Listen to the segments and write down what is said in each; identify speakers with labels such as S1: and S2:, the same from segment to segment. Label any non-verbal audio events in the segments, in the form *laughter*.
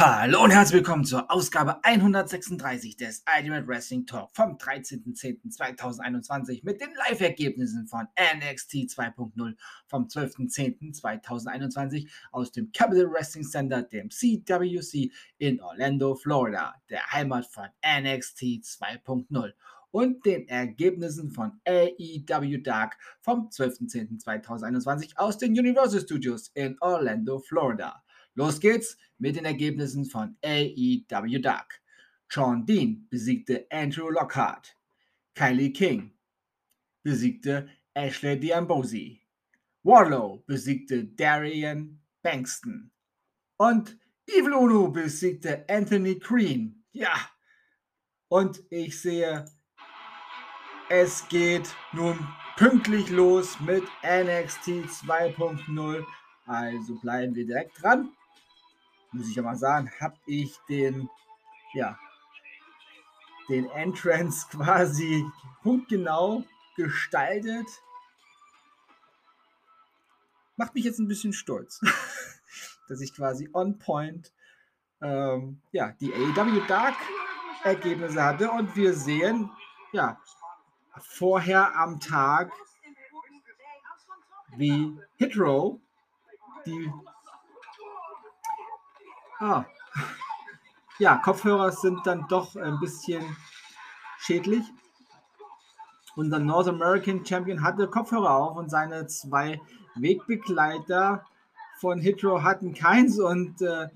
S1: Hallo und herzlich willkommen zur Ausgabe 136 des Ultimate Wrestling Talk vom 13.10.2021 mit den Live-Ergebnissen von NXT 2.0 vom 12.10.2021 aus dem Capital Wrestling Center, dem CWC in Orlando, Florida, der Heimat von NXT 2.0 und den Ergebnissen von AEW Dark vom 12.10.2021 aus den Universal Studios in Orlando, Florida. Los geht's mit den Ergebnissen von AEW Dark. Sean Dean besiegte Andrew Lockhart. Kylie King besiegte Ashley Diambosi. Warlow besiegte Darian Bankston. Und Evil Uno besiegte Anthony Green. Ja. Und ich sehe, es geht nun pünktlich los mit NXT 2.0. Also bleiben wir direkt dran muss ich ja mal sagen, habe ich den, ja, den Entrance quasi punktgenau gestaltet. Macht mich jetzt ein bisschen stolz, *laughs* dass ich quasi on point ähm, ja, die AEW Dark Ergebnisse hatte und wir sehen, ja, vorher am Tag, wie Hitrow die Ah. Ja, Kopfhörer sind dann doch ein bisschen schädlich. Unser North American Champion hatte Kopfhörer auf und seine zwei Wegbegleiter von Hitro hatten keins und äh,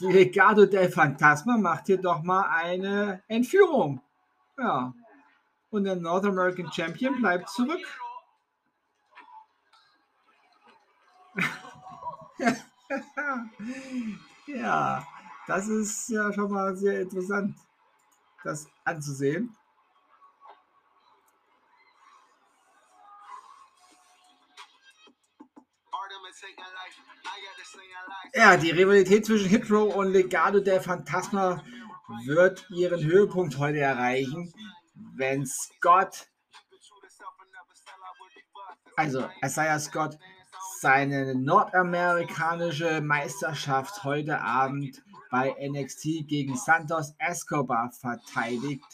S1: die Legado del Fantasma macht hier doch mal eine Entführung. Ja. Und der North American Champion bleibt zurück. *laughs* Ja, das ist ja schon mal sehr interessant, das anzusehen. Ja, die Rivalität zwischen Hitro und Legado del Phantasma wird ihren Höhepunkt heute erreichen, wenn Scott, also Isaiah Scott, seine nordamerikanische Meisterschaft heute Abend bei NXT gegen Santos Escobar verteidigt.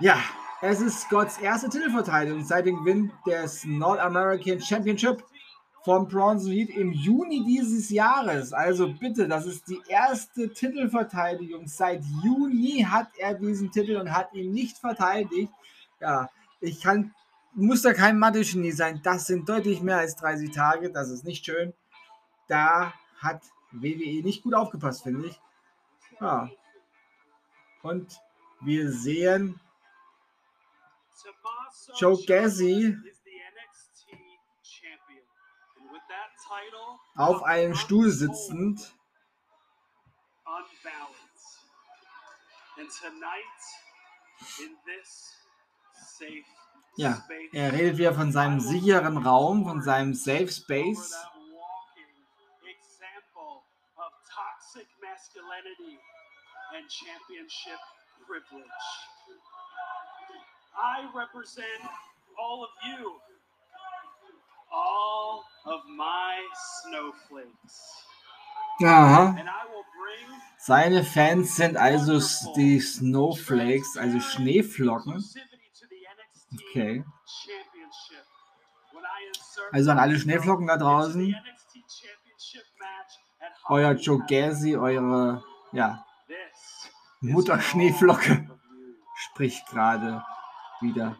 S1: Ja, es ist Scotts erste Titelverteidigung seit dem Gewinn des North American Championship vom Bronze Heat im Juni dieses Jahres. Also bitte, das ist die erste Titelverteidigung. Seit Juni hat er diesen Titel und hat ihn nicht verteidigt. Ja, ich kann muss da kein Mathe-Genie sein. Das sind deutlich mehr als 30 Tage. Das ist nicht schön. Da hat WWE nicht gut aufgepasst, finde ich. Ja. Und wir sehen Joe Gassi auf einem Stuhl sitzend. And tonight in this safe ja, er redet wieder von seinem sicheren Raum, von seinem Safe Space. I represent all of you, all of my snowflakes. Aha. Seine Fans sind also die Snowflakes, also Schneeflocken. Okay. Also an alle Schneeflocken da draußen. Euer Joe Gacy, eure ja, Mutter Schneeflocke spricht gerade wieder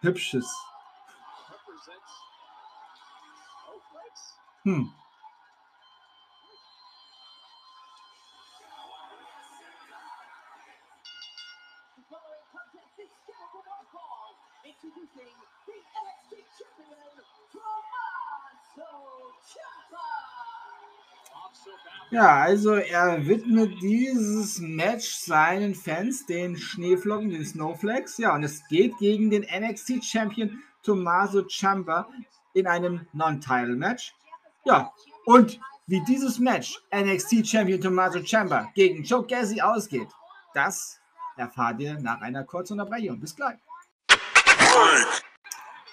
S1: Hübsches. Hm. Ja, also er widmet dieses Match seinen Fans, den Schneeflocken, den Snowflakes. Ja, und es geht gegen den NXT Champion Tommaso Ciampa in einem Non-Title-Match. Ja, und wie dieses Match NXT Champion Tommaso Ciampa gegen Joe Gacy ausgeht, das erfahrt ihr nach einer kurzen Unterbrechung. Bis gleich.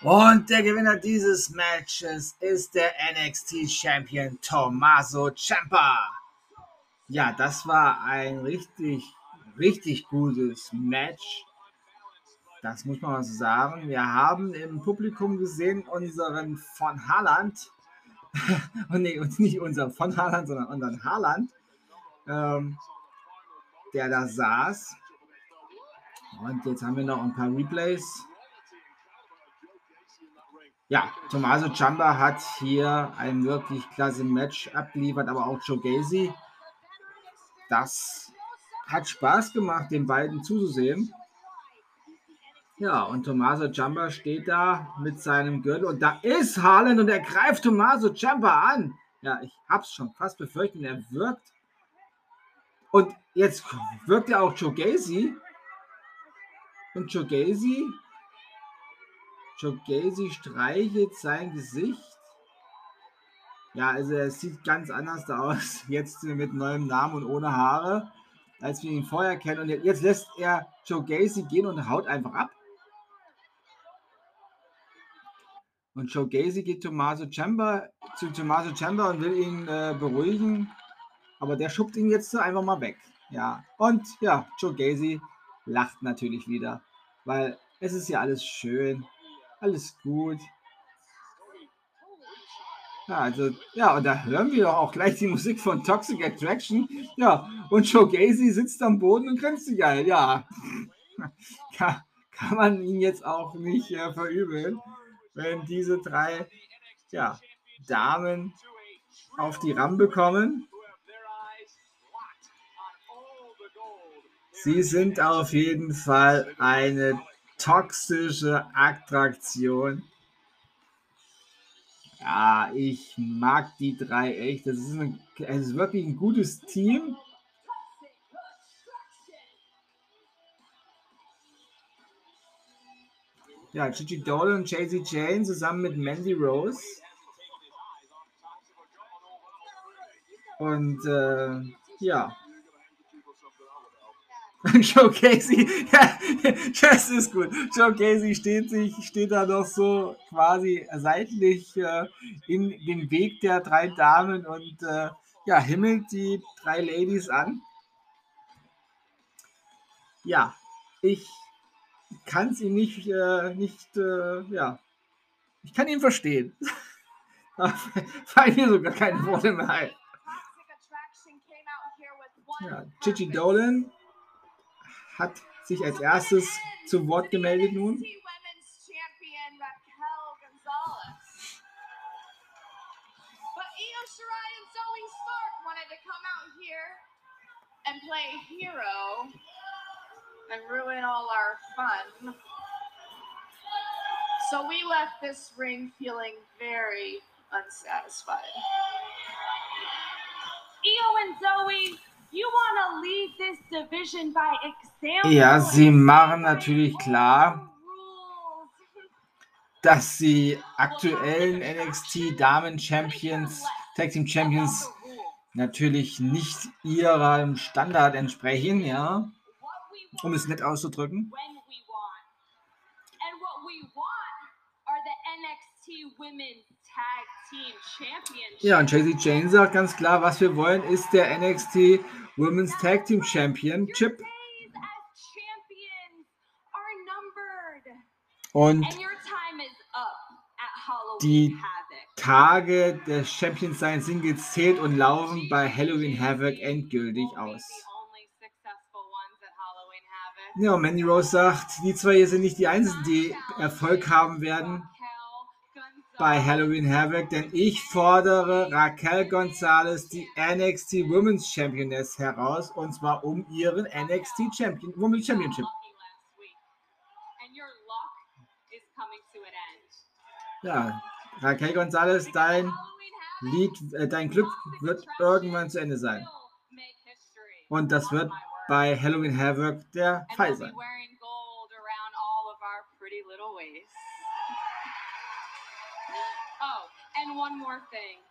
S1: Und der Gewinner dieses Matches ist der NXT Champion Tommaso Ciampa. Ja, das war ein richtig, richtig gutes Match. Das muss man mal so sagen. Wir haben im Publikum gesehen unseren von Haaland. *laughs* und nee, nicht unseren von Haaland, sondern unseren Haaland, ähm, der da saß. Und jetzt haben wir noch ein paar Replays. Ja, Tommaso Ciampa hat hier ein wirklich klasse Match abgeliefert, aber auch Joe Gacy. Das hat Spaß gemacht, den beiden zuzusehen. Ja, und Tommaso Ciampa steht da mit seinem Gürtel und da ist Haaland und er greift Tommaso Ciampa an. Ja, ich hab's schon fast befürchtet, er wirkt. Und jetzt wirkt er auch Joe Gacy. Und Joe Gacy, Joe Gacy streichelt sein Gesicht. Ja, also er sieht ganz anders aus, *laughs* jetzt mit neuem Namen und ohne Haare, als wir ihn vorher kennen. Und jetzt lässt er Joe Gacy gehen und haut einfach ab. Und Joe Gacy geht Tommaso Ciampa, zu Tommaso Ciampa und will ihn äh, beruhigen. Aber der schubt ihn jetzt einfach mal weg. Ja, und ja, Joe Gacy lacht natürlich wieder, weil es ist ja alles schön, alles gut. Ja, also, ja, und da hören wir doch auch gleich die Musik von Toxic Attraction. Ja, und Joe Gacy sitzt am Boden und grinst sich geil. Ja, *laughs* kann, kann man ihn jetzt auch nicht äh, verübeln wenn diese drei ja, Damen auf die Rampe kommen. Sie sind auf jeden Fall eine toxische Attraktion. Ja, ich mag die drei echt. Das ist, ein, das ist wirklich ein gutes Team. Ja, Gigi Dolan und Jay-Z Jane zusammen mit Mandy Rose. Und äh, ja. Joe Casey, *laughs* ja, das ist gut. Joe Casey steht sich, steht da noch so quasi seitlich äh, in den Weg der drei Damen und äh, ja, himmelt die drei Ladies an. Ja, ich kann es ihm nicht, äh, nicht äh, ja, ich kann ihn verstehen. *laughs* fallen mir sogar keine Worte mehr ein. Ja, Gigi Dolan hat sich als erstes zu Wort gemeldet nun. and play hero and ruin all our fun. So we left this ring feeling very unsatisfied. Io and Zoe, you want to lead this division by example. Ja, sie machen natürlich klar, *laughs* dass sie aktuellen NXT Damen Champions, Tag Team Champions natürlich nicht ihrem Standard entsprechen, ja? Um es nett auszudrücken. Ja, und Tracy Jane sagt ganz klar, was wir wollen, ist der NXT Women's Tag Team Championship. Und die Tage des Champions-Seins sind gezählt und laufen bei Halloween Havoc endgültig aus. Ja, Mandy Rose sagt, die zwei hier sind nicht die Einzigen, die Erfolg haben werden bei Halloween Havoc, denn ich fordere Raquel Gonzalez, die NXT Women's Championess, heraus und zwar um ihren NXT Champion, Women's Championship. Ja, Raquel Gonzalez, dein Lied, äh, dein Glück wird irgendwann zu Ende sein. Und das wird bei Halloween Havoc der Fall sein. And one more thing.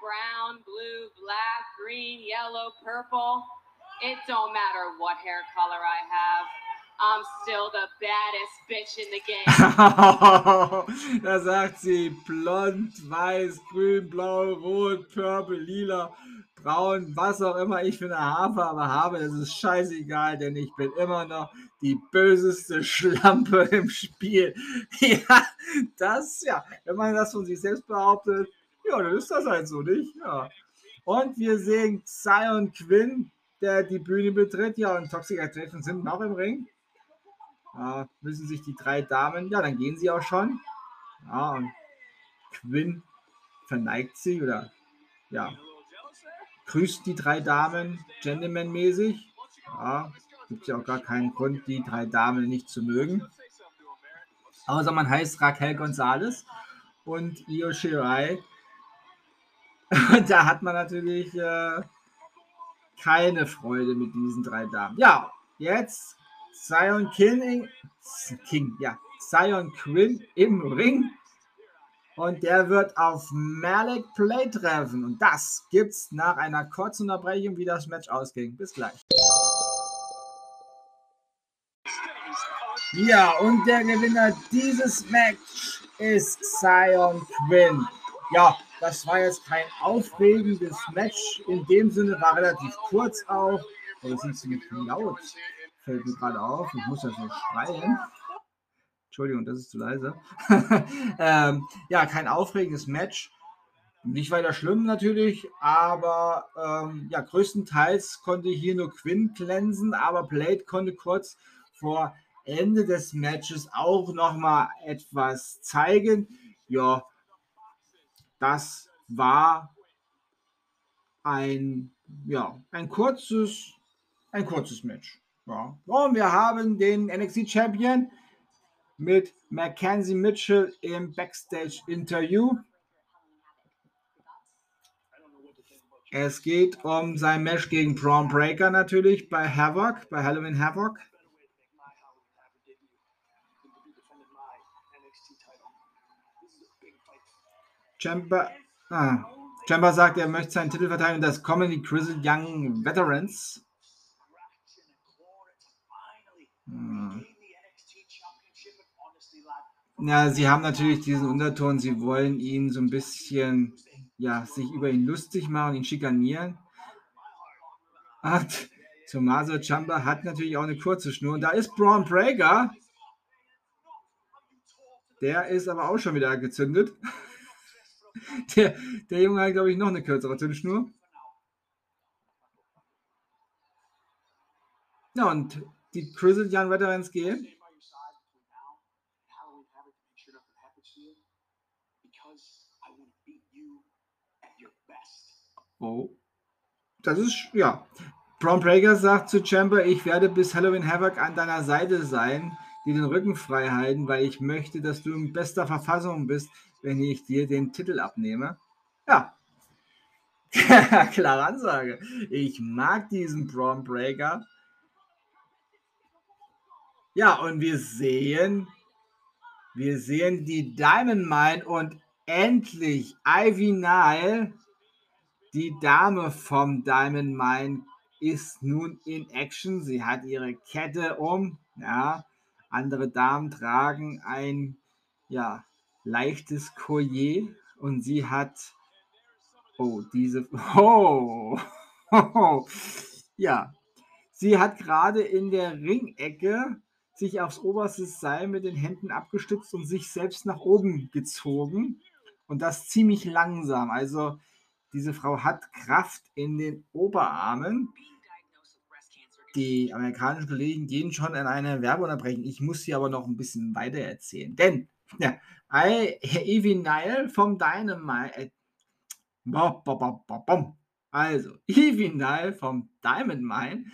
S1: Brown, blue, black, green, yellow, purple. It don't matter what hair color I have. I'm still the baddest bitch in the *laughs* game. da sagt sie blond, weiß, grün, blau, rot, purple, lila, braun, was auch immer ich für eine Haarfarbe habe, das ist scheißegal, denn ich bin immer noch die böseste Schlampe *laughs* im Spiel. Ja, das, ja, wenn man das von sich selbst behauptet, ja, dann ist das halt so, nicht? Ja. Und wir sehen Zion Quinn, der die Bühne betritt. Ja, und Toxic Attraction sind noch im Ring. Ja, müssen sich die drei Damen, ja, dann gehen sie auch schon. Ja, und Quinn verneigt sie oder ja, grüßt die drei Damen gentlemanmäßig. Ja, gibt ja auch gar keinen Grund, die drei Damen nicht zu mögen. Außer man heißt Raquel Gonzalez und Io Shirai. Und da hat man natürlich äh, keine Freude mit diesen drei Damen. Ja, jetzt Zion King, King, ja, Zion Quinn im Ring und der wird auf Malik Play treffen. Und das gibt's nach einer kurzen Unterbrechung, wie das Match ausging. Bis gleich. Ja, und der Gewinner dieses Match ist Zion Quinn. Ja, das war jetzt kein aufregendes Match. In dem Sinne war relativ kurz auch. Oder sind sie mit laut? Fällt mir gerade auf. Ich muss ja so schreien. Entschuldigung, das ist zu leise. *laughs* ähm, ja, kein aufregendes Match. Nicht weiter schlimm natürlich, aber ähm, ja, größtenteils konnte hier nur Quinn glänzen, aber Blade konnte kurz vor Ende des Matches auch nochmal etwas zeigen. Ja, das war ein, ja, ein kurzes, ein kurzes Match. Ja. Und wir haben den NXT Champion mit Mackenzie Mitchell im Backstage-Interview. Es geht um sein Match gegen Braun Breaker natürlich bei Havoc, bei Halloween Havoc. Chamber, ah, Chamber sagt, er möchte seinen Titel verteidigen das Comedy Grizzled Young Veterans. Hm. Ja, sie haben natürlich diesen Unterton, sie wollen ihn so ein bisschen, ja, sich über ihn lustig machen, ihn schikanieren. Und Tommaso Ciampa hat natürlich auch eine kurze Schnur. Und da ist Braun Breaker. Der ist aber auch schon wieder gezündet. *laughs* Der, der Junge hat, glaube ich, noch eine kürzere Zündschnur. Ja, und die Grizzled Young Veterans gehen. Oh. Das ist, ja. Braun Breaker sagt zu Chamber, ich werde bis Halloween Havoc an deiner Seite sein, dir den Rücken frei halten, weil ich möchte, dass du in bester Verfassung bist, wenn ich dir den Titel abnehme. Ja. *laughs* Klare Ansage. Ich mag diesen Braun Breaker. Ja, und wir sehen, wir sehen die Diamond Mine und endlich Ivy Nile die Dame vom Diamond Mine ist nun in Action. Sie hat ihre Kette um. Ja, andere Damen tragen ein ja, leichtes Collier und sie hat oh diese *laughs* oh, oh *laughs* ja sie hat gerade in der Ringecke sich aufs oberste Seil mit den Händen abgestützt und sich selbst nach oben gezogen und das ziemlich langsam. Also diese Frau hat Kraft in den Oberarmen. Die amerikanischen Kollegen gehen schon in eine Werbeunterbrechung. Ich muss sie aber noch ein bisschen weiter erzählen. Denn ja, Evie Nile vom Dynamite. Also, Evie Nile vom Diamond Mine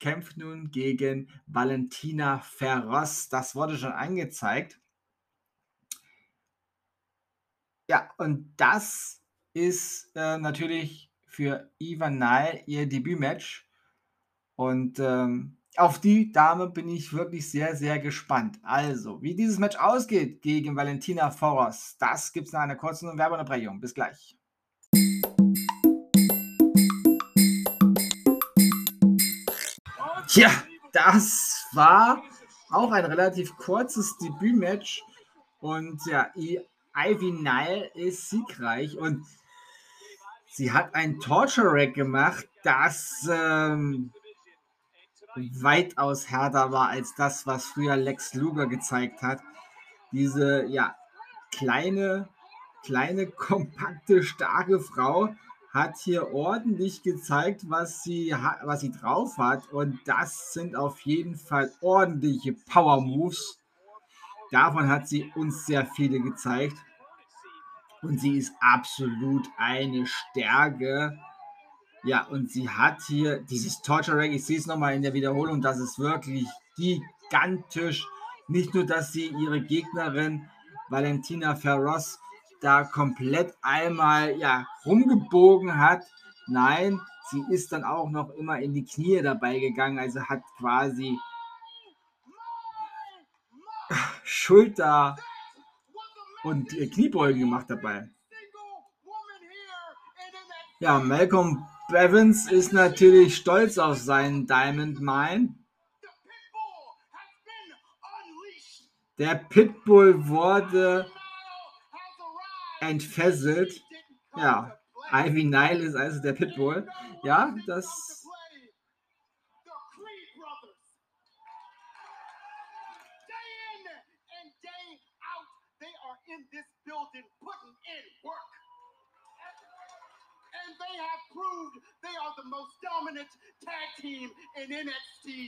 S1: kämpft nun gegen Valentina Ferros. Das wurde schon angezeigt. Ja, und das ist äh, natürlich für Ivan Nile ihr Debütmatch. Und ähm, auf die Dame bin ich wirklich sehr, sehr gespannt. Also, wie dieses Match ausgeht gegen Valentina Foros, das gibt es nach einer kurzen Werbeunterbrechung. Bis gleich. Tja, das war auch ein relativ kurzes Debütmatch. Und ja, Ivy Nile ist siegreich. Und Sie hat ein Torture Rack gemacht, das ähm, weitaus härter war als das, was früher Lex Luger gezeigt hat. Diese, ja, kleine, kleine, *laughs* kompakte, starke Frau hat hier ordentlich gezeigt, was sie, was sie drauf hat. Und das sind auf jeden Fall ordentliche Power Moves. Davon hat sie uns sehr viele gezeigt. Und sie ist absolut eine Stärke. Ja, und sie hat hier dieses Torture Rack. Ich sehe es nochmal in der Wiederholung. Das ist wirklich gigantisch. Nicht nur, dass sie ihre Gegnerin Valentina Ferros da komplett einmal ja, rumgebogen hat. Nein, sie ist dann auch noch immer in die Knie dabei gegangen, also hat quasi Schulter und Kniebeugen gemacht dabei. Ja, Malcolm Bevins ist natürlich stolz auf seinen Diamond Mine. Der Pitbull wurde entfesselt. Ja, Ivy Nile ist also der Pitbull. Ja, das.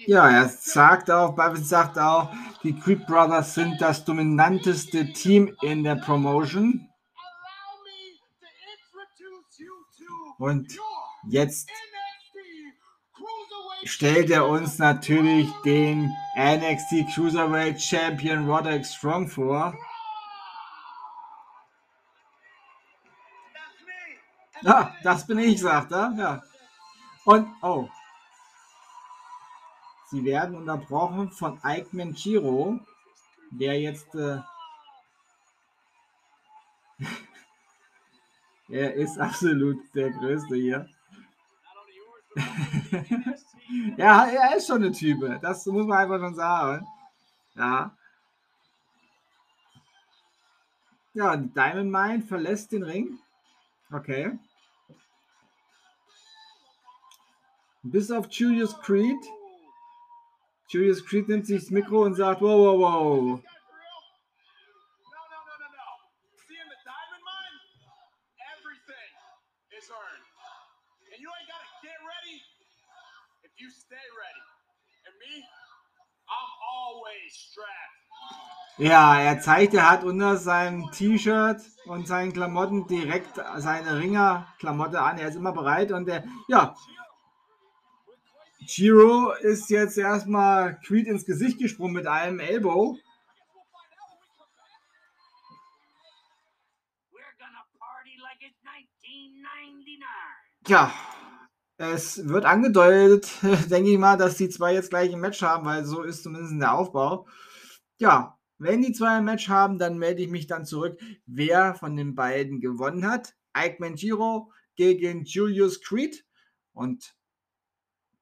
S1: Ja, er sagt auch, Bavin sagt auch, die Creed Brothers sind das dominanteste Team in der Promotion. Und jetzt stellt er uns natürlich den NXT Cruiserweight Champion Roderick Strong vor. Ah, das bin ich, sagt er. Ja. Und, oh. Sie werden unterbrochen von Ike Manchiro, der jetzt äh, *laughs* Er ist absolut der Größte hier. *laughs* ja, er ist schon eine Type. Das muss man einfach schon sagen. Ja. Ja, Diamond Mine verlässt den Ring. Okay. Bis auf Julius Creed. Julius Creed nimmt sich das Mikro und sagt, wow, wow, wow. Ja, er zeigt, er hat unter seinem T-Shirt und seinen Klamotten direkt seine Ringer-Klamotte an. Er ist immer bereit und der, ja, Giro ist jetzt erstmal Creed ins Gesicht gesprungen mit einem Elbow. Ja, es wird angedeutet, *laughs* denke ich mal, dass die zwei jetzt gleich ein Match haben, weil so ist zumindest der Aufbau. Ja, wenn die zwei ein Match haben, dann melde ich mich dann zurück, wer von den beiden gewonnen hat. Ike Manjiro gegen Julius Creed. Und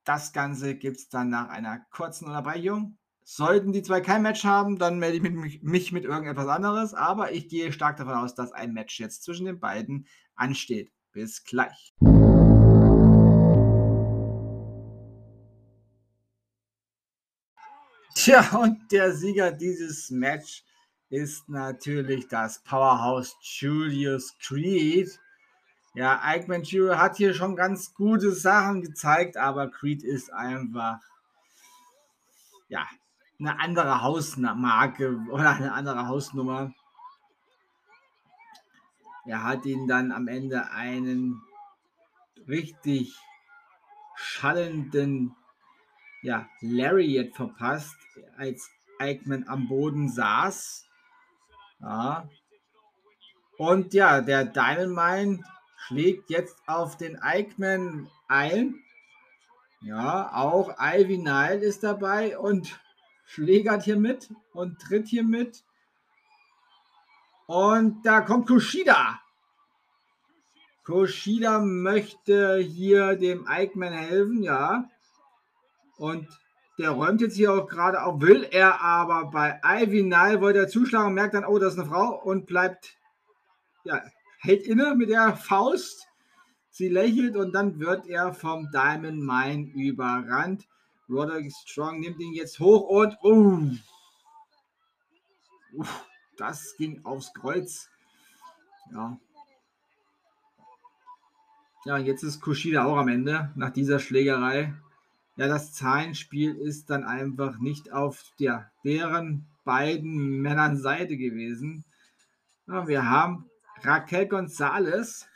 S1: das Ganze gibt es dann nach einer kurzen Unterbrechung. Sollten die zwei kein Match haben, dann melde ich mich, mich mit irgendetwas anderes. Aber ich gehe stark davon aus, dass ein Match jetzt zwischen den beiden ansteht. Bis gleich. Tja, und der Sieger dieses Match ist natürlich das Powerhouse Julius Creed. Ja, Ike Ventura hat hier schon ganz gute Sachen gezeigt, aber Creed ist einfach, ja, eine andere Hausmarke oder eine andere Hausnummer. Er hat ihn dann am Ende einen richtig schallenden ja, Lariat verpasst, als Eichmann am Boden saß. Ja. Und ja, der Diamond Mine schlägt jetzt auf den Eichmann ein. Ja, auch Ivy Nile ist dabei und schlägert hier mit und tritt hier mit. Und da kommt Kushida. Kushida möchte hier dem Eichmann helfen, ja. Und der räumt jetzt hier auch gerade auf, will er aber bei Ivy Nile wollte er zuschlagen, merkt dann, oh, das ist eine Frau und bleibt, ja, hält inne mit der Faust. Sie lächelt und dann wird er vom Diamond Mine überrannt. Roderick Strong nimmt ihn jetzt hoch und uh, das ging aufs Kreuz. Ja. Ja, jetzt ist Kushida auch am Ende nach dieser Schlägerei. Ja, das Zahlenspiel ist dann einfach nicht auf der, deren beiden Männern Seite gewesen. Ja, wir haben Raquel Gonzalez.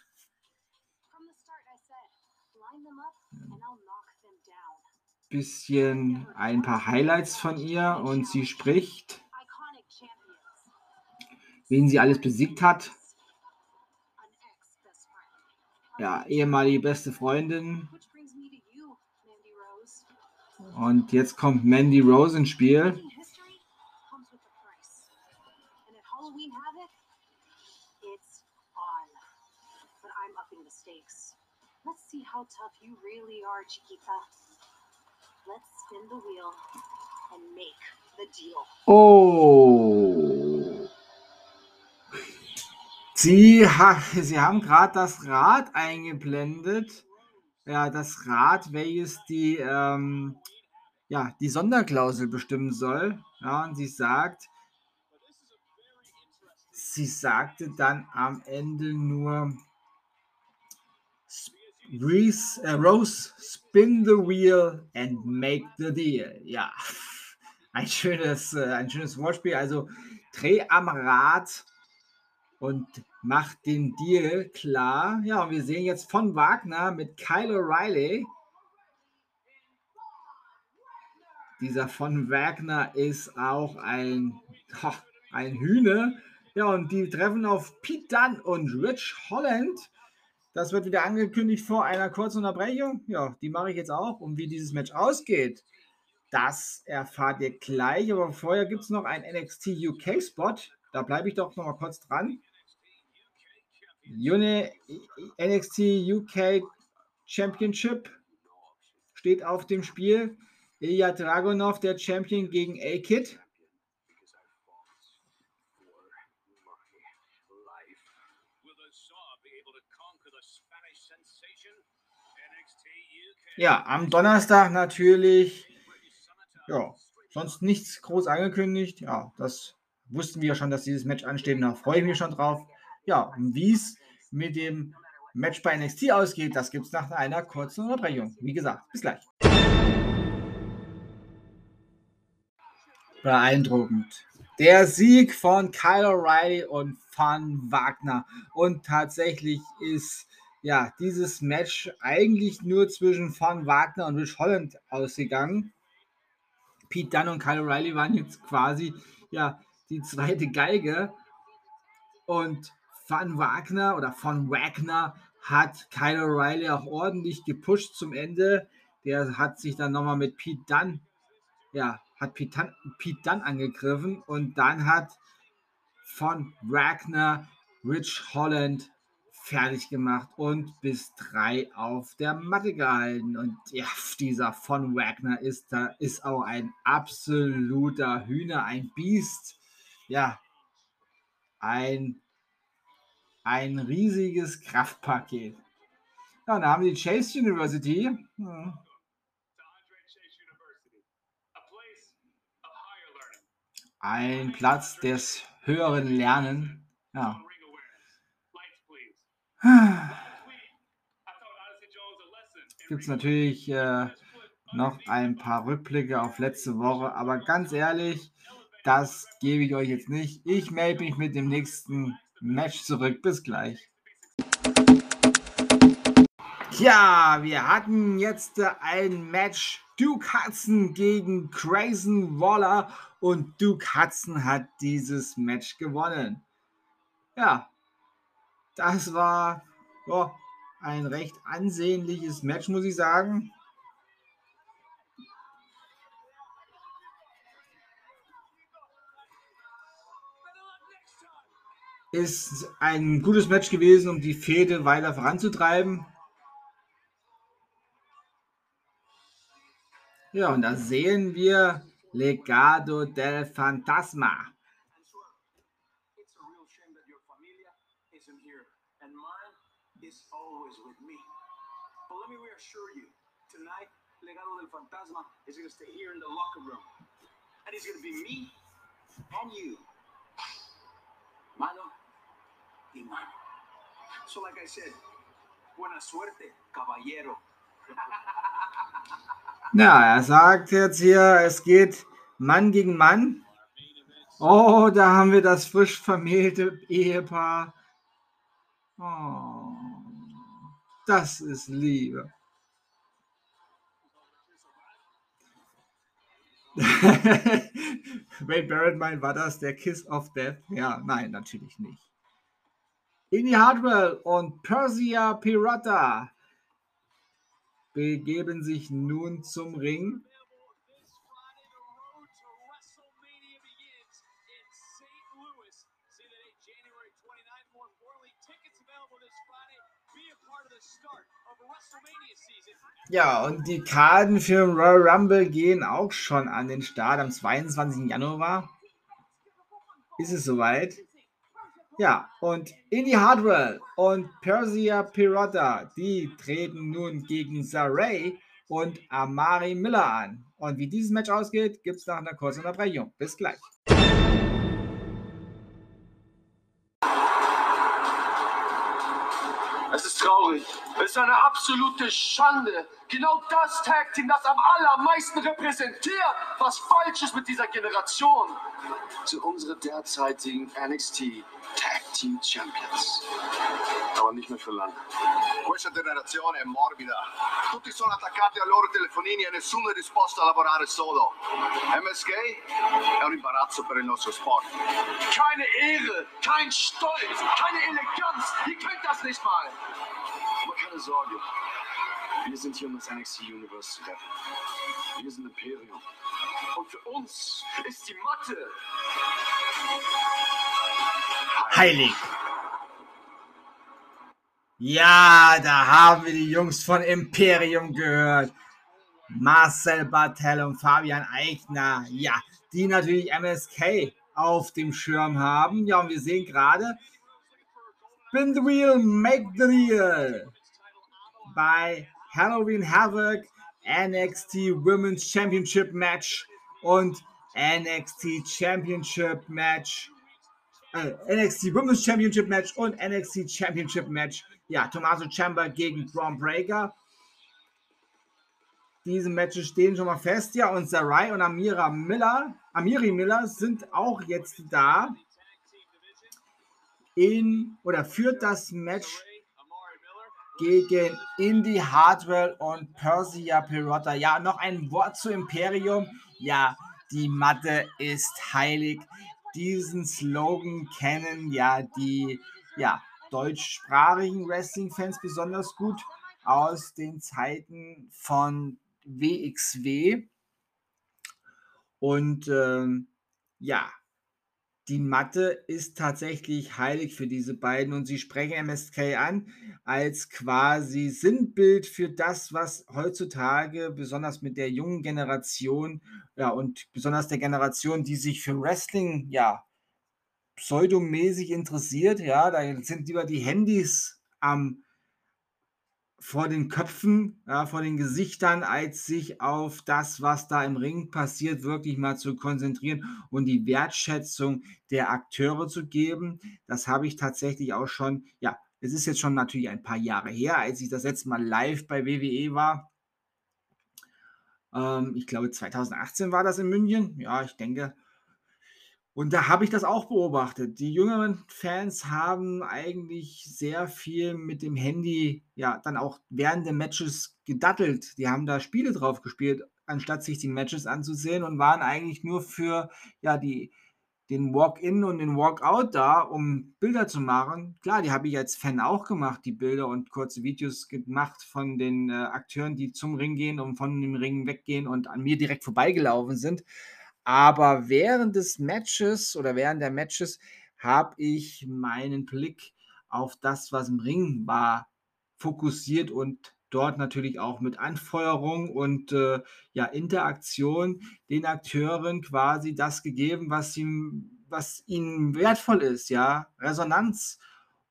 S1: Bisschen ein paar Highlights von ihr und sie spricht, wen sie alles besiegt hat. Ja, ehemalige beste Freundin. Und jetzt kommt Mandy Rose ins Spiel. See how tough you really are, Chiquita. Let's spin the wheel and make the deal. Oh. Sie, ha Sie haben gerade das Rad eingeblendet. Ja, das Rad, welches die, ähm, ja, die Sonderklausel bestimmen soll. Ja, und sie sagt, sie sagte dann am Ende nur, Reese, äh, Rose, spin the wheel and make the deal. Ja, *laughs* ein schönes, äh, ein schönes Wortspiel. Also dreh am Rad und macht den Deal klar. Ja, und wir sehen jetzt von Wagner mit Kyle O'Reilly. Dieser von Wagner ist auch ein, *laughs* ein Hühne. Ja, und die treffen auf Pete Dunn und Rich Holland. Das wird wieder angekündigt vor einer kurzen Unterbrechung. Ja, die mache ich jetzt auch. Und wie dieses Match ausgeht, das erfahrt ihr gleich. Aber vorher gibt es noch einen NXT UK Spot. Da bleibe ich doch noch mal kurz dran. Juni NXT UK Championship steht auf dem Spiel. Ilya Dragunov, der Champion gegen A-Kid. Ja, am Donnerstag natürlich. Ja, sonst nichts groß angekündigt. Ja, das wussten wir schon, dass dieses Match ansteht. Da freue ich mich schon drauf. Ja, wie es mit dem Match bei NXT ausgeht, das gibt es nach einer kurzen Unterbrechung. Wie gesagt, bis gleich. Beeindruckend. Der Sieg von Kyle O'Reilly und von Wagner. Und tatsächlich ist ja, dieses Match eigentlich nur zwischen Von Wagner und Rich Holland ausgegangen. Pete Dunne und Kyle O'Reilly waren jetzt quasi ja die zweite Geige. Und Van Wagner oder von Wagner hat Kyle O'Reilly auch ordentlich gepusht zum Ende. Der hat sich dann nochmal mit Pete Dunne, ja, hat Pete Dunne, Pete Dunne angegriffen und dann hat von Wagner Rich Holland fertig gemacht und bis drei auf der Matte gehalten. Und ja, dieser von Wagner ist da, ist auch ein absoluter Hühner, ein Biest. Ja, ein, ein riesiges Kraftpaket. Ja, dann haben wir die Chase University. Hm. Ein Platz des höheren Lernen. Ja. Gibt es natürlich äh, noch ein paar Rückblicke auf letzte Woche, aber ganz ehrlich, das gebe ich euch jetzt nicht. Ich melde mich mit dem nächsten Match zurück. Bis gleich. Ja, wir hatten jetzt ein Match Duke Hudson gegen Grayson Waller und Duke Hudson hat dieses Match gewonnen. Ja, das war oh, ein recht ansehnliches Match, muss ich sagen. Ist ein gutes Match gewesen, um die Fehde weiter voranzutreiben. Ja, und da sehen wir Legado del Fantasma.
S2: is always with me. But let me reassure you, tonight, Del Fantasma is going to stay here in the locker room. And it's going to be me and you. Mano y mano. So, like I said, buena suerte, caballero. *laughs*
S1: Ja, er sagt jetzt hier, es geht Mann gegen Mann. Oh, da haben wir das frisch vermählte Ehepaar. Oh, das ist Liebe. *laughs* Wade Barrett meint, war das der Kiss of Death? Ja, nein, natürlich nicht. Indy Hardwell und Persia Pirata begeben sich nun zum Ring. Ja, und die Karten für Royal Rumble gehen auch schon an den Start am 22. Januar. Ist es soweit? Ja, und Indy Hardwell und Persia Pirata, die treten nun gegen Saray und Amari Miller an. Und wie dieses Match ausgeht, gibt es nach einer kurzen Unterbrechung. Bis gleich.
S2: Traurig. Es ist eine absolute Schande. Genau das Tag Team, das am allermeisten repräsentiert, was falsch ist mit dieser Generation. Zu unseren derzeitigen NXT Tag Team Champions. Aber nicht mehr für lange.
S3: Questa generazione è morbida. Tutti sono attaccati ai loro telefonini e nessuno è disposto a lavorare solo. MSK è un imbarazzo per il nostro sport.
S2: Keine Ehre, kein Stolz, keine Eleganz. Ihr könnt das nicht mal.
S3: Aber keine Sorge. Wir sind hier, um das NXT Universe zu retten. Wir sind Imperium.
S2: Und für uns ist die Matte
S1: Heilig. Ja, da haben wir die Jungs von Imperium gehört. Marcel Bartel und Fabian Eichner. Ja, die natürlich MSK auf dem Schirm haben. Ja, und wir sehen gerade, Spin the Wheel, Make the Deal bei Halloween Havoc, NXT Women's Championship Match und NXT Championship Match. Äh, NXT Women's Championship Match und NXT Championship Match. Ja, Tommaso Ciampa gegen Braun Breaker. Diese Matches stehen schon mal fest, ja. Und Sarai und Amira Miller, Amiri Miller sind auch jetzt da. In oder führt das Match gegen Indy Hardwell und Persia Pirota. Ja, noch ein Wort zu Imperium. Ja, die Matte ist heilig. Diesen Slogan kennen ja die ja, deutschsprachigen Wrestling-Fans besonders gut aus den Zeiten von WXW. Und ähm, ja, die Matte ist tatsächlich heilig für diese beiden und sie sprechen MSK an als quasi Sinnbild für das, was heutzutage besonders mit der jungen Generation ja und besonders der Generation, die sich für Wrestling ja pseudomäßig interessiert, ja, da sind lieber die Handys am vor den Köpfen, ja, vor den Gesichtern, als sich auf das, was da im Ring passiert, wirklich mal zu konzentrieren und die Wertschätzung der Akteure zu geben. Das habe ich tatsächlich auch schon, ja, es ist jetzt schon natürlich ein paar Jahre her, als ich das letzte Mal live bei WWE war. Ähm, ich glaube, 2018 war das in München. Ja, ich denke, und da habe ich das auch beobachtet. Die jüngeren Fans haben eigentlich sehr viel mit dem Handy, ja, dann auch während der Matches gedattelt. Die haben da Spiele drauf gespielt, anstatt sich die Matches anzusehen und waren eigentlich nur für, ja, die, den Walk-In und den Walk-Out da, um Bilder zu machen. Klar, die habe ich als Fan auch gemacht, die Bilder und kurze Videos gemacht von den äh, Akteuren, die zum Ring gehen und von dem Ring weggehen und an mir direkt vorbeigelaufen sind. Aber während des Matches oder während der Matches habe ich meinen Blick auf das, was im Ring war, fokussiert und dort natürlich auch mit Anfeuerung und äh, ja, Interaktion den Akteuren quasi das gegeben, was ihm, was ihnen wertvoll ist, ja, Resonanz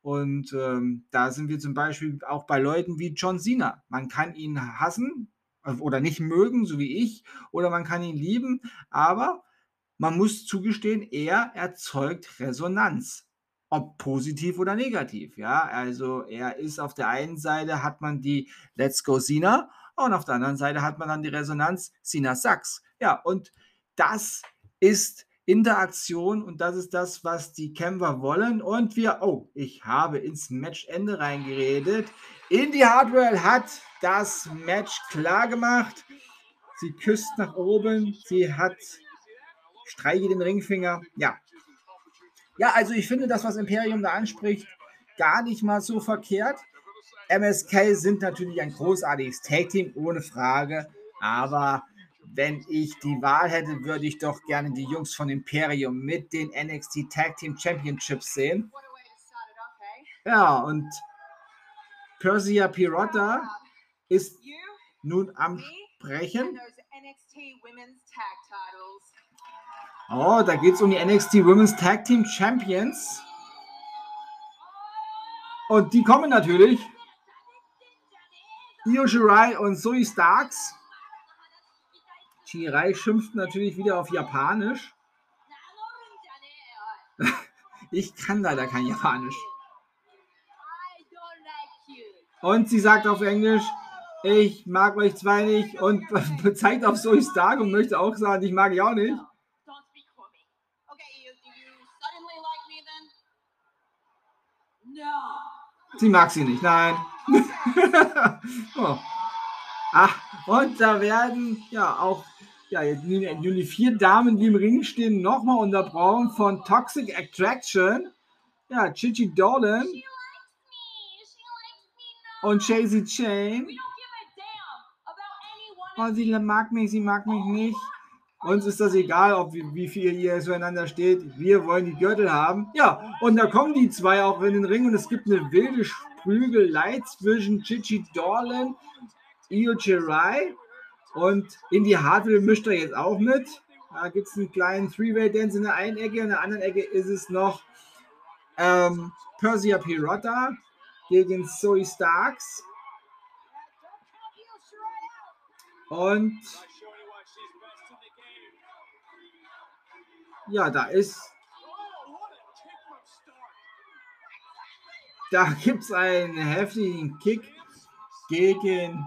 S1: Und ähm, da sind wir zum Beispiel auch bei Leuten wie John Cena. Man kann ihn hassen oder nicht mögen, so wie ich, oder man kann ihn lieben, aber man muss zugestehen, er erzeugt Resonanz. Ob positiv oder negativ. Ja, also er ist auf der einen Seite hat man die Let's Go Cena und auf der anderen Seite hat man dann die Resonanz Cena Sachs. Ja, und das ist Interaktion und das ist das, was die Kämpfer wollen. Und wir, oh, ich habe ins Matchende reingeredet. Indie Hardware hat das Match klar gemacht. Sie küsst nach oben, sie hat streiche den Ringfinger. Ja. Ja, also ich finde das, was Imperium da anspricht, gar nicht mal so verkehrt. MSK sind natürlich ein großartiges Tag-Team, ohne Frage. Aber wenn ich die Wahl hätte, würde ich doch gerne die Jungs von Imperium mit den NXT Tag Team Championships sehen. Ja, und Persia Pirotta ist nun am Sprechen. Oh, da geht es um die NXT Women's Tag Team Champions. Und die kommen natürlich. Io Shirai und Zoe Starks. Shirai schimpft natürlich wieder auf Japanisch. *laughs* ich kann leider kein Japanisch. Und sie sagt auf Englisch, ich mag euch zwei nicht und *laughs* zeigt auf Zoe Stark und möchte auch sagen, ich mag ich auch nicht. Sie mag sie nicht, nein. *laughs* oh. Ach, und da werden ja auch ja, die vier Damen, die im Ring stehen, nochmal unterbrochen von Toxic Attraction. Ja, Chichi Dolan und Chasey Chain. Oh, sie mag mich, sie mag mich nicht. Uns ist das egal, ob wie, wie viel ihr zueinander steht. Wir wollen die Gürtel haben. Ja, und da kommen die zwei auch in den Ring und es gibt eine wilde Sprügelei zwischen Chichi Dorlan, Io Shirai und Indy Hartwell mischt er jetzt auch mit. Da gibt es einen kleinen Three-Way-Dance in der einen Ecke, in der anderen Ecke ist es noch ähm, Persia Pirotta gegen Zoe Starks. Und Ja, da ist. Da *laughs* gibt es einen heftigen Kick gegen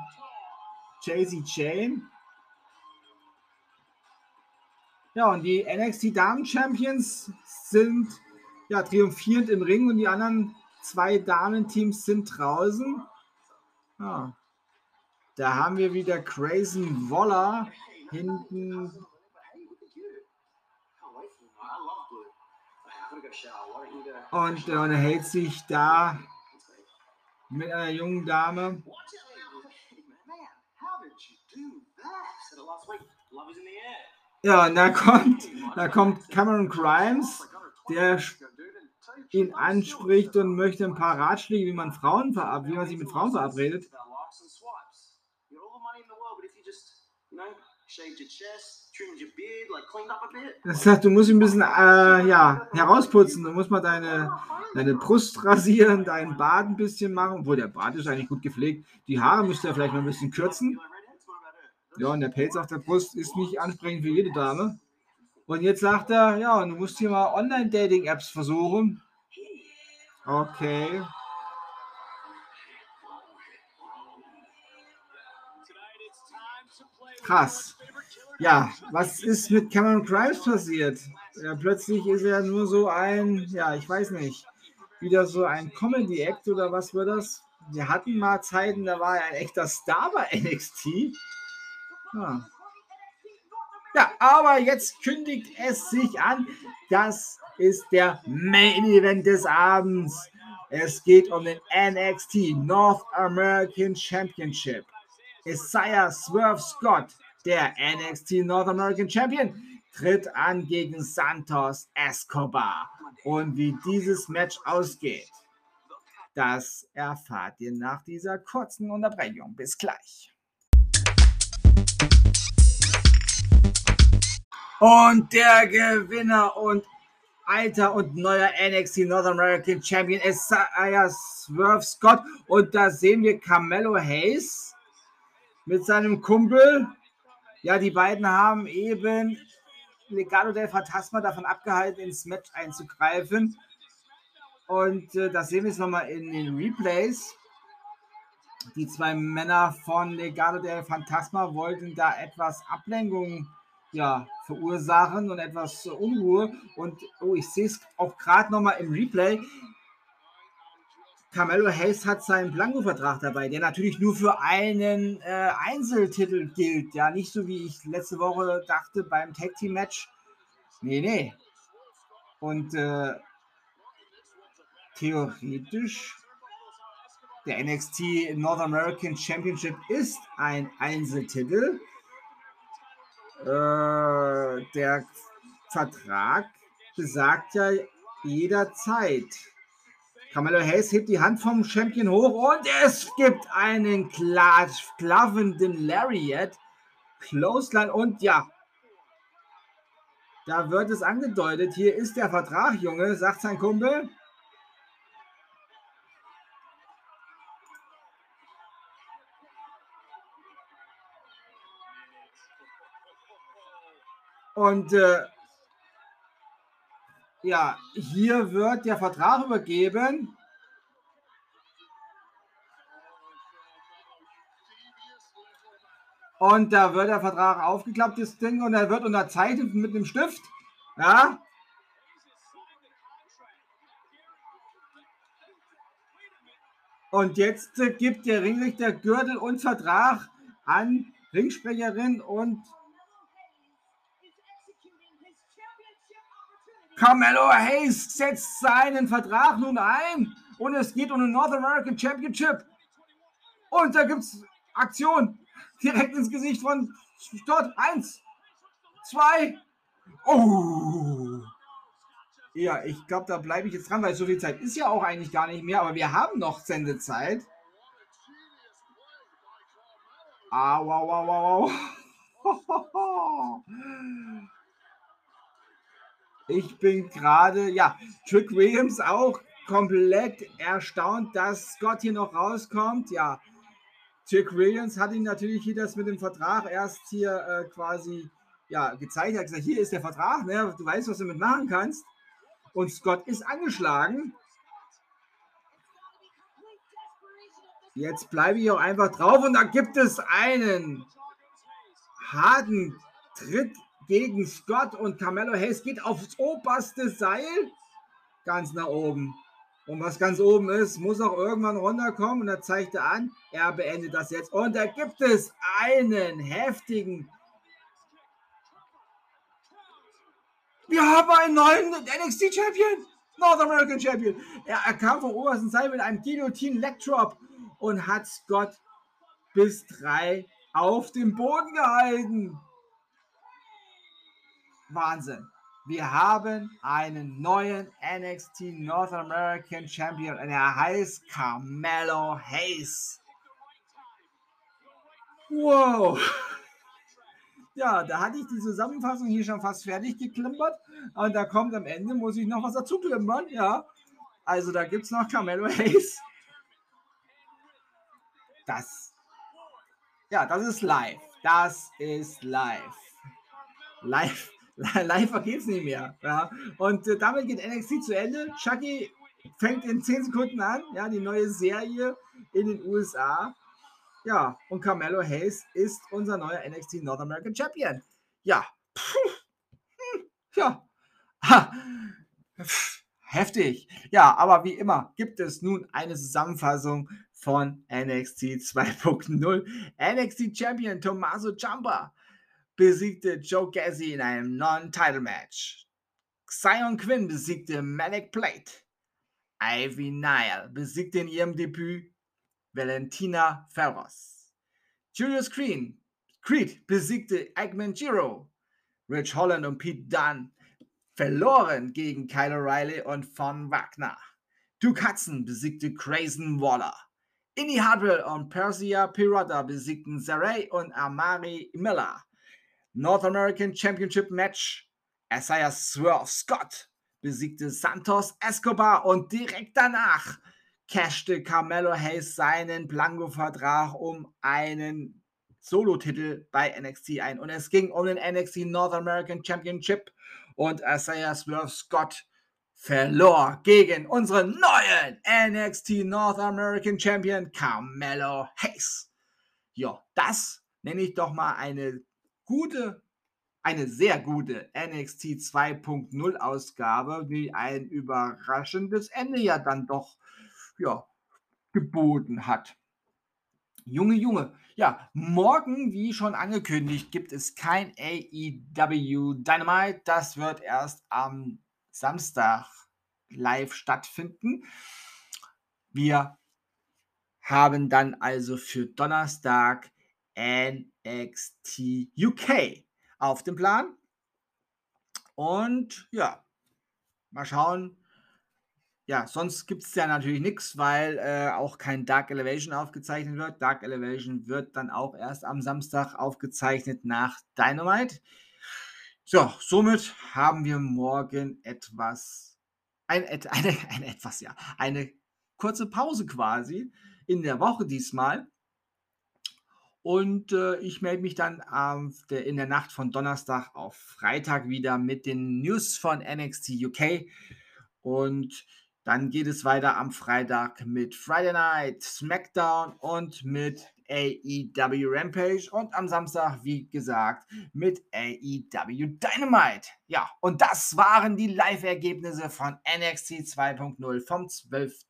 S1: Jay-Z Chain. Ja, und die NXT Damen Champions sind ja triumphierend im Ring und die anderen zwei Damen-Teams sind draußen. Ja. Da haben wir wieder Crazy Waller hinten Und äh, unterhält sich da mit einer jungen Dame. Ja, und da kommt, da kommt Cameron Grimes, der ihn anspricht und möchte ein paar Ratschläge, wie man Frauen verab wie man sich mit Frauen verabredet. Das heißt, du musst ein bisschen äh, ja, herausputzen. Du musst mal deine, deine Brust rasieren, deinen Bart ein bisschen machen. Obwohl der Bart ist eigentlich gut gepflegt. Die Haare müsst ihr vielleicht noch ein bisschen kürzen. Ja, und der Pelz auf der Brust ist nicht ansprechend für jede Dame. Und jetzt sagt er, ja, du musst hier mal Online-Dating-Apps versuchen. Okay. Krass. Ja, was ist mit Cameron Grimes passiert? Ja, plötzlich ist er nur so ein, ja, ich weiß nicht, wieder so ein Comedy-Act oder was war das? Wir hatten mal Zeiten, da war er ein echter Star bei *laughs* NXT. Ja. ja, aber jetzt kündigt es sich an. Das ist der Main Event des Abends. Es geht um den NXT North American Championship. Isaiah Swerve Scott der NXT North American Champion, tritt an gegen Santos Escobar. Und wie dieses Match ausgeht, das erfahrt ihr nach dieser kurzen Unterbrechung. Bis gleich. Und der Gewinner und alter und neuer NXT North American Champion Isaiah Swerve Scott. Und da sehen wir Carmelo Hayes mit seinem Kumpel. Ja, die beiden haben eben Legado del Fantasma davon abgehalten, ins Match einzugreifen. Und äh, das sehen wir jetzt nochmal in den Replays. Die zwei Männer von Legado del Fantasma wollten da etwas Ablenkung ja, verursachen und etwas Unruhe. Und oh, ich sehe es auch gerade nochmal im Replay. Carmelo Hayes hat seinen Blanko-Vertrag dabei, der natürlich nur für einen äh, Einzeltitel gilt. Ja, nicht so wie ich letzte Woche dachte beim Tag Team Match. Nee, nee. Und äh, theoretisch der NXT North American Championship ist ein Einzeltitel. Äh, der Vertrag besagt ja jederzeit. Carmelo Hayes hebt die Hand vom Champion hoch und es gibt einen klaffenden Lariat. Clothesline und ja, da wird es angedeutet. Hier ist der Vertrag, Junge, sagt sein Kumpel. Und äh, ja, hier wird der Vertrag übergeben. Und da wird der Vertrag aufgeklappt, das Ding, und er wird unterzeichnet mit einem Stift. Ja. Und jetzt äh, gibt der Ringrichter Gürtel und Vertrag an Ringsprecherin und Carmelo Hayes setzt seinen Vertrag nun ein und es geht um den North American Championship. Und da gibt es Aktion direkt ins Gesicht von Stott. Eins, zwei. Oh. Ja, ich glaube, da bleibe ich jetzt dran, weil so viel Zeit ist ja auch eigentlich gar nicht mehr, aber wir haben noch Sendezeit. Ah, wow, wow, wow, wow. *laughs* Ich bin gerade, ja, Trick Williams auch komplett erstaunt, dass Scott hier noch rauskommt. Ja, Trick Williams hat ihn natürlich hier das mit dem Vertrag erst hier äh, quasi ja, gezeigt. Er hat gesagt, hier ist der Vertrag, ne? du weißt, was du damit machen kannst. Und Scott ist angeschlagen. Jetzt bleibe ich auch einfach drauf und da gibt es einen harten Tritt gegen Scott und Carmelo Hayes geht aufs oberste Seil ganz nach oben. Und was ganz oben ist, muss auch irgendwann runterkommen. Und da zeigt er an, er beendet das jetzt. Und da gibt es einen heftigen. Wir haben einen neuen NXT Champion. North American Champion. Er, er kam vom obersten Seil mit einem Guillotine Leg Drop und hat Scott bis drei auf dem Boden gehalten. Wahnsinn. Wir haben einen neuen NXT North American Champion und er heißt Carmelo Hayes. Wow. Ja, da hatte ich die Zusammenfassung hier schon fast fertig geklimpert. Und da kommt am Ende, muss ich noch was dazu klimpern. Ja, also da gibt es noch Carmelo Hayes. Das, ja, das ist live. Das ist live. Live *laughs* Geht es nicht mehr. Ja. Und äh, damit geht NXT zu Ende. Chucky fängt in 10 Sekunden an, ja, die neue Serie in den USA. Ja, und Carmelo Hayes ist unser neuer NXT North American Champion. Ja. Puh. Hm. Ja. *laughs* Heftig. Ja, aber wie immer gibt es nun eine Zusammenfassung von NXT 2.0. NXT Champion Tommaso Ciampa besiegte Joe Gassi in einem Non-Title-Match. Xion Quinn besiegte Manic Plate. Ivy Nile besiegte in ihrem Debüt Valentina Ferros. Julius Green, Creed besiegte Eggman Giro. Rich Holland und Pete Dunne verloren gegen Kyle O'Reilly und Von Wagner. Duke Hudson besiegte Grayson Waller. Inni Hardwell und Persia Pirata besiegten Saray und Amari Miller. North American Championship Match. Isaiah Swerve Scott besiegte Santos Escobar und direkt danach cashte Carmelo Hayes seinen Blanco-Vertrag um einen Solo-Titel bei NXT ein. Und es ging um den NXT North American Championship und Isaiah Swerve Scott verlor gegen unseren neuen NXT North American Champion Carmelo Hayes. Ja, das nenne ich doch mal eine gute, eine sehr gute NXT 2.0 Ausgabe, die ein überraschendes Ende ja dann doch ja, geboten hat. Junge, Junge. Ja, morgen, wie schon angekündigt, gibt es kein AEW Dynamite. Das wird erst am Samstag live stattfinden. Wir haben dann also für Donnerstag NXT UK auf dem Plan. Und ja, mal schauen, ja, sonst gibt es ja natürlich nichts, weil äh, auch kein Dark Elevation aufgezeichnet wird. Dark Elevation wird dann auch erst am Samstag aufgezeichnet nach Dynamite. So, somit haben wir morgen etwas, ein, *laughs* eine, ein etwas, ja, eine kurze Pause quasi in der Woche diesmal. Und äh, ich melde mich dann der, in der Nacht von Donnerstag auf Freitag wieder mit den News von NXT UK. Und dann geht es weiter am Freitag mit Friday Night SmackDown und mit AEW Rampage und am Samstag, wie gesagt, mit AEW Dynamite. Ja, und das waren die Live-Ergebnisse von NXT 2.0 vom 12.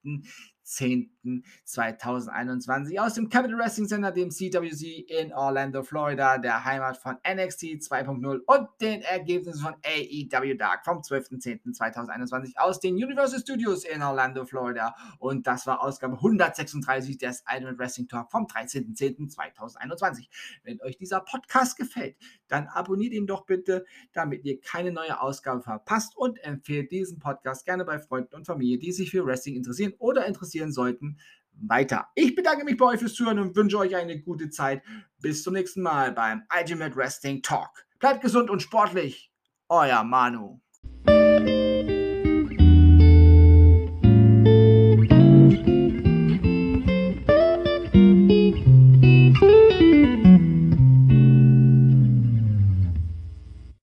S1: 10.2021 aus dem Capital Wrestling Center, dem CWC in Orlando, Florida, der Heimat von NXT 2.0 und den Ergebnissen von AEW Dark vom 12.10.2021 aus den Universal Studios in Orlando, Florida. Und das war Ausgabe 136 des Ultimate Wrestling Talk vom 13.10.2021. Wenn euch dieser Podcast gefällt, dann abonniert ihn doch bitte, damit ihr keine neue Ausgabe verpasst und empfehlt diesen Podcast gerne bei Freunden und Familie, die sich für Wrestling interessieren oder interessieren sollten, weiter. Ich bedanke mich bei euch fürs Zuhören und wünsche euch eine gute Zeit. Bis zum nächsten Mal beim Ultimate Wrestling Talk. Bleibt gesund und sportlich. Euer Manu.